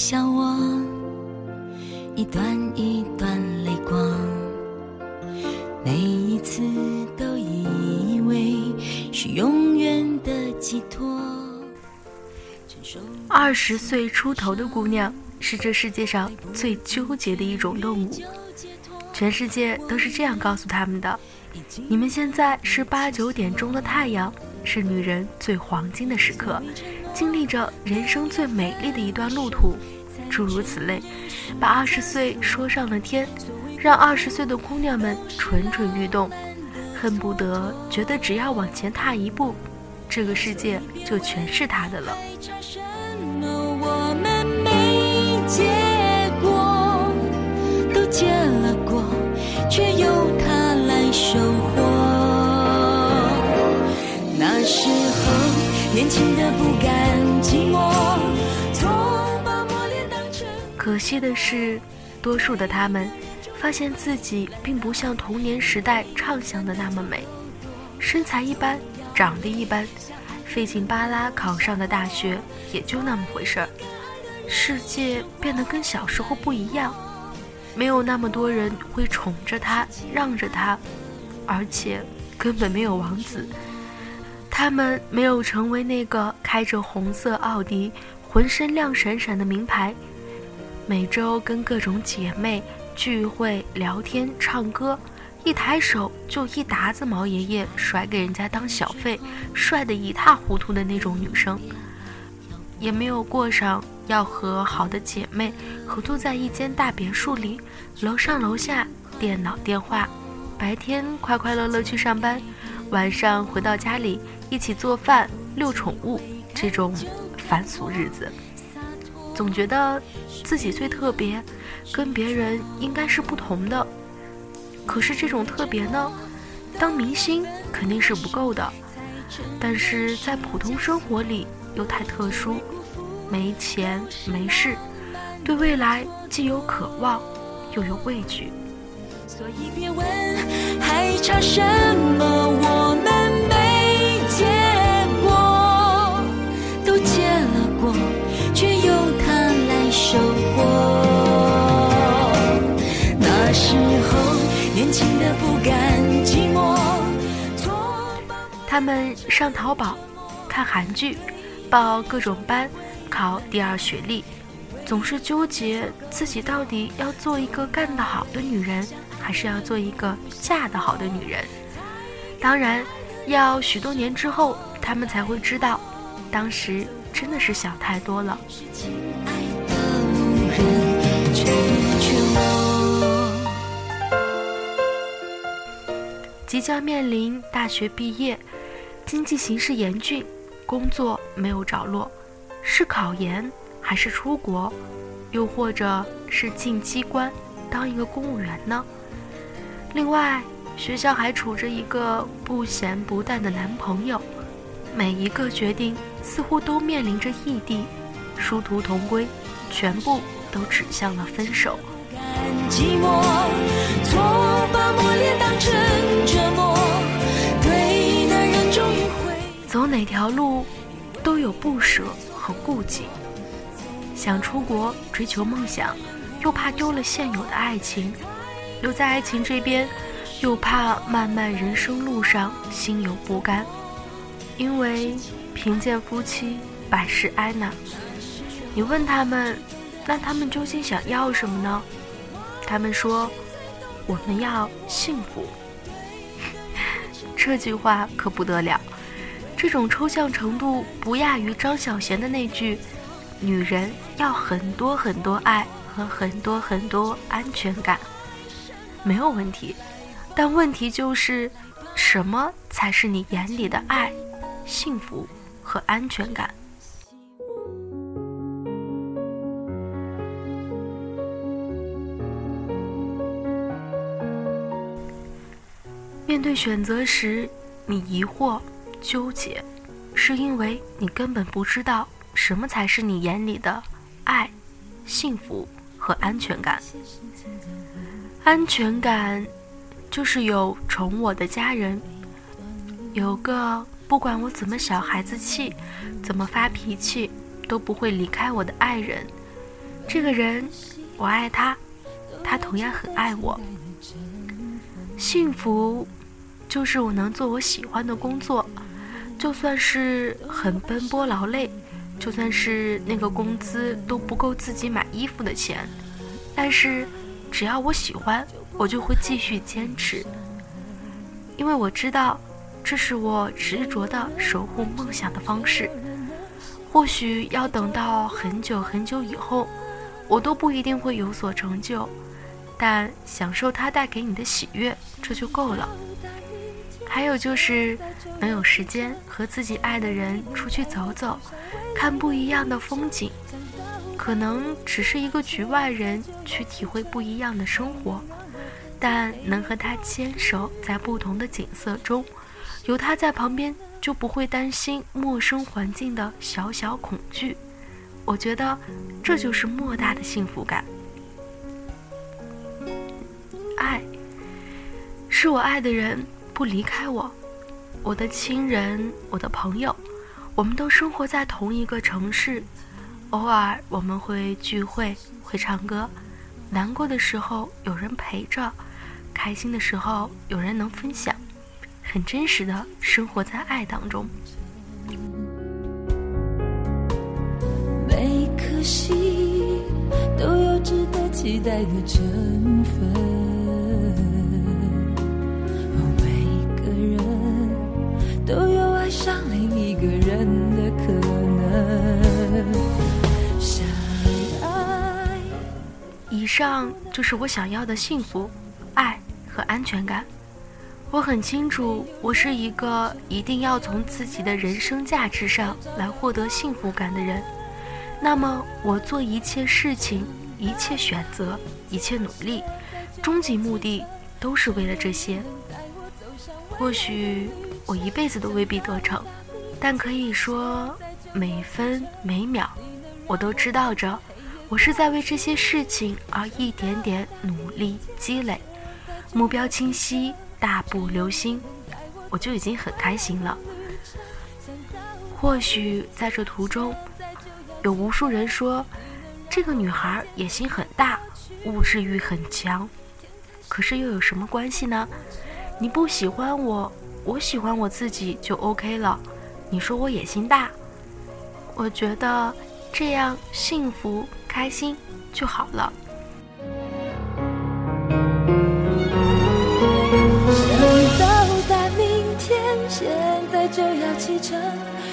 笑我，一段一段泪光，每一次都以为是永远的寄托。二十岁出头的姑娘是这世界上最纠结的一种动物，全世界都是这样告诉他们的：你们现在是八九点钟的太阳，是女人最黄金的时刻，经历着人生最美丽的一段路途，诸如此类，把二十岁说上了天，让二十岁的姑娘们蠢蠢欲动，恨不得觉得只要往前踏一步，这个世界就全是她的了。都结了果，却由他来收获。那时候年轻的不可惜的是，多数的他们发现自己并不像童年时代畅想的那么美，身材一般，长得一般，费劲巴拉考上的大学也就那么回事儿。世界变得跟小时候不一样，没有那么多人会宠着他、让着他，而且根本没有王子。他们没有成为那个开着红色奥迪、浑身亮闪闪的名牌，每周跟各种姐妹聚会、聊天、唱歌，一抬手就一沓子毛爷爷甩给人家当小费，帅得一塌糊涂的那种女生，也没有过上。要和好的姐妹合租在一间大别墅里，楼上楼下电脑电话，白天快快乐乐去上班，晚上回到家里一起做饭、遛宠物，这种凡俗日子，总觉得自己最特别，跟别人应该是不同的。可是这种特别呢，当明星肯定是不够的，但是在普通生活里又太特殊。没钱没势，对未来既有渴望，又有畏惧。所以别问还差什么，他们上淘宝看韩剧，报各种班。考第二学历，总是纠结自己到底要做一个干得好的女人，还是要做一个嫁得好的女人。当然，要许多年之后，他们才会知道，当时真的是想太多了。即将面临大学毕业，经济形势严峻，工作没有着落。是考研，还是出国，又或者是进机关当一个公务员呢？另外，学校还处着一个不咸不淡的男朋友，每一个决定似乎都面临着异地，殊途同归，全部都指向了分手。走哪条路，都有不舍。和顾忌，想出国追求梦想，又怕丢了现有的爱情；留在爱情这边，又怕漫漫人生路上心有不甘。因为贫贱夫妻百事哀呐。你问他们，那他们究竟想要什么呢？他们说：“我们要幸福。”这句话可不得了。这种抽象程度不亚于张小娴的那句：“女人要很多很多爱和很多很多安全感。”没有问题，但问题就是，什么才是你眼里的爱、幸福和安全感？面对选择时，你疑惑。纠结，是因为你根本不知道什么才是你眼里的爱、幸福和安全感。安全感就是有宠我的家人，有个不管我怎么小孩子气、怎么发脾气都不会离开我的爱人。这个人，我爱他，他同样很爱我。幸福，就是我能做我喜欢的工作，就算是很奔波劳累，就算是那个工资都不够自己买衣服的钱，但是只要我喜欢，我就会继续坚持，因为我知道。这是我执着的守护梦想的方式。或许要等到很久很久以后，我都不一定会有所成就，但享受它带给你的喜悦，这就够了。还有就是能有时间和自己爱的人出去走走，看不一样的风景。可能只是一个局外人去体会不一样的生活，但能和他牵手在不同的景色中。有他在旁边，就不会担心陌生环境的小小恐惧。我觉得这就是莫大的幸福感。爱，是我爱的人不离开我，我的亲人，我的朋友，我们都生活在同一个城市。偶尔我们会聚会，会唱歌，难过的时候有人陪着，开心的时候有人能分享。很真实的生活在爱当中。每颗心都有值得期待的成分，上就是我想要的幸福、爱和安全感。我很清楚，我是一个一定要从自己的人生价值上来获得幸福感的人。那么，我做一切事情、一切选择、一切努力，终极目的都是为了这些。或许我一辈子都未必得逞，但可以说，每分每秒，我都知道着，我是在为这些事情而一点点努力积累，目标清晰。大步流星，我就已经很开心了。或许在这途中，有无数人说这个女孩野心很大，物质欲很强。可是又有什么关系呢？你不喜欢我，我喜欢我自己就 OK 了。你说我野心大，我觉得这样幸福开心就好了。想到达明天现在就要启程，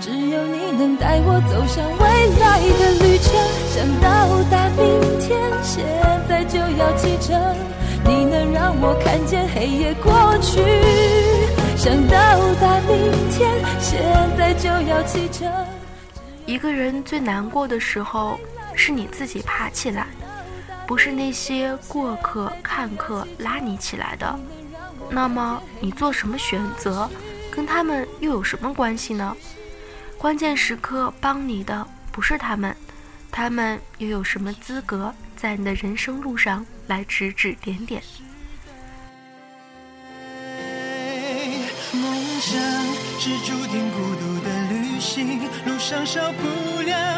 只有你能带我走向未来的旅程。想到达明天，现在就要启程，你能让我看见黑夜过去。想到达明天，现在就要启程。一个人最难过的时候，是你自己爬起来，不是那些过客看客拉你起来的。那么你做什么选择？跟他们又有什么关系呢？关键时刻帮你的不是他们，他们又有什么资格在你的人生路上来指指点点？梦想是注定孤独的旅行，路上少不了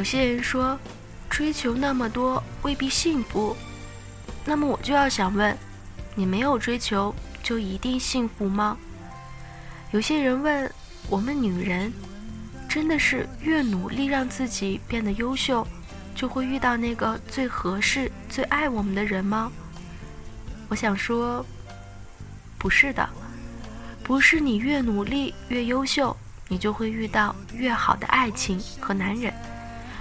有些人说，追求那么多未必幸福，那么我就要想问。你没有追求，就一定幸福吗？有些人问我们女人，真的是越努力让自己变得优秀，就会遇到那个最合适、最爱我们的人吗？我想说，不是的，不是你越努力越优秀，你就会遇到越好的爱情和男人。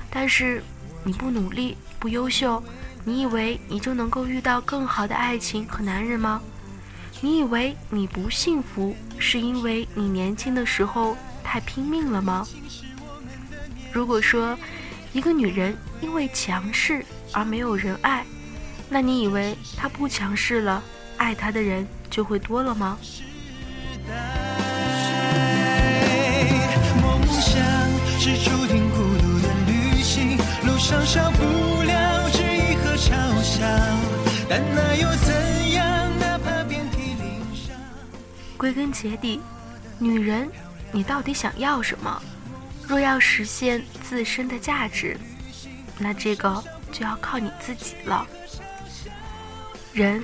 但是你不努力、不优秀。你以为你就能够遇到更好的爱情和男人吗？你以为你不幸福，是因为你年轻的时候太拼命了吗？如果说一个女人因为强势而没有人爱，那你以为她不强势了，爱她的人就会多了吗？归根结底，女人，你到底想要什么？若要实现自身的价值，那这个就要靠你自己了。人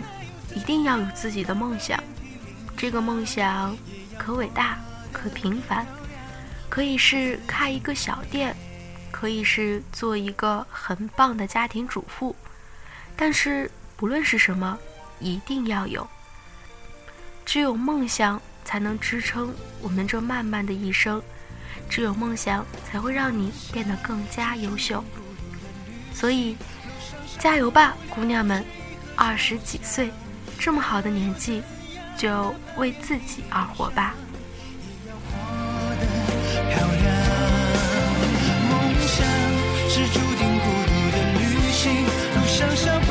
一定要有自己的梦想，这个梦想可伟大，可平凡，可以是开一个小店，可以是做一个很棒的家庭主妇，但是不论是什么，一定要有。只有梦想才能支撑我们这漫漫的一生，只有梦想才会让你变得更加优秀。所以加油吧，姑娘们，二十几岁这么好的年纪，就为自己而活吧。梦想是注定孤独的旅行，路上少。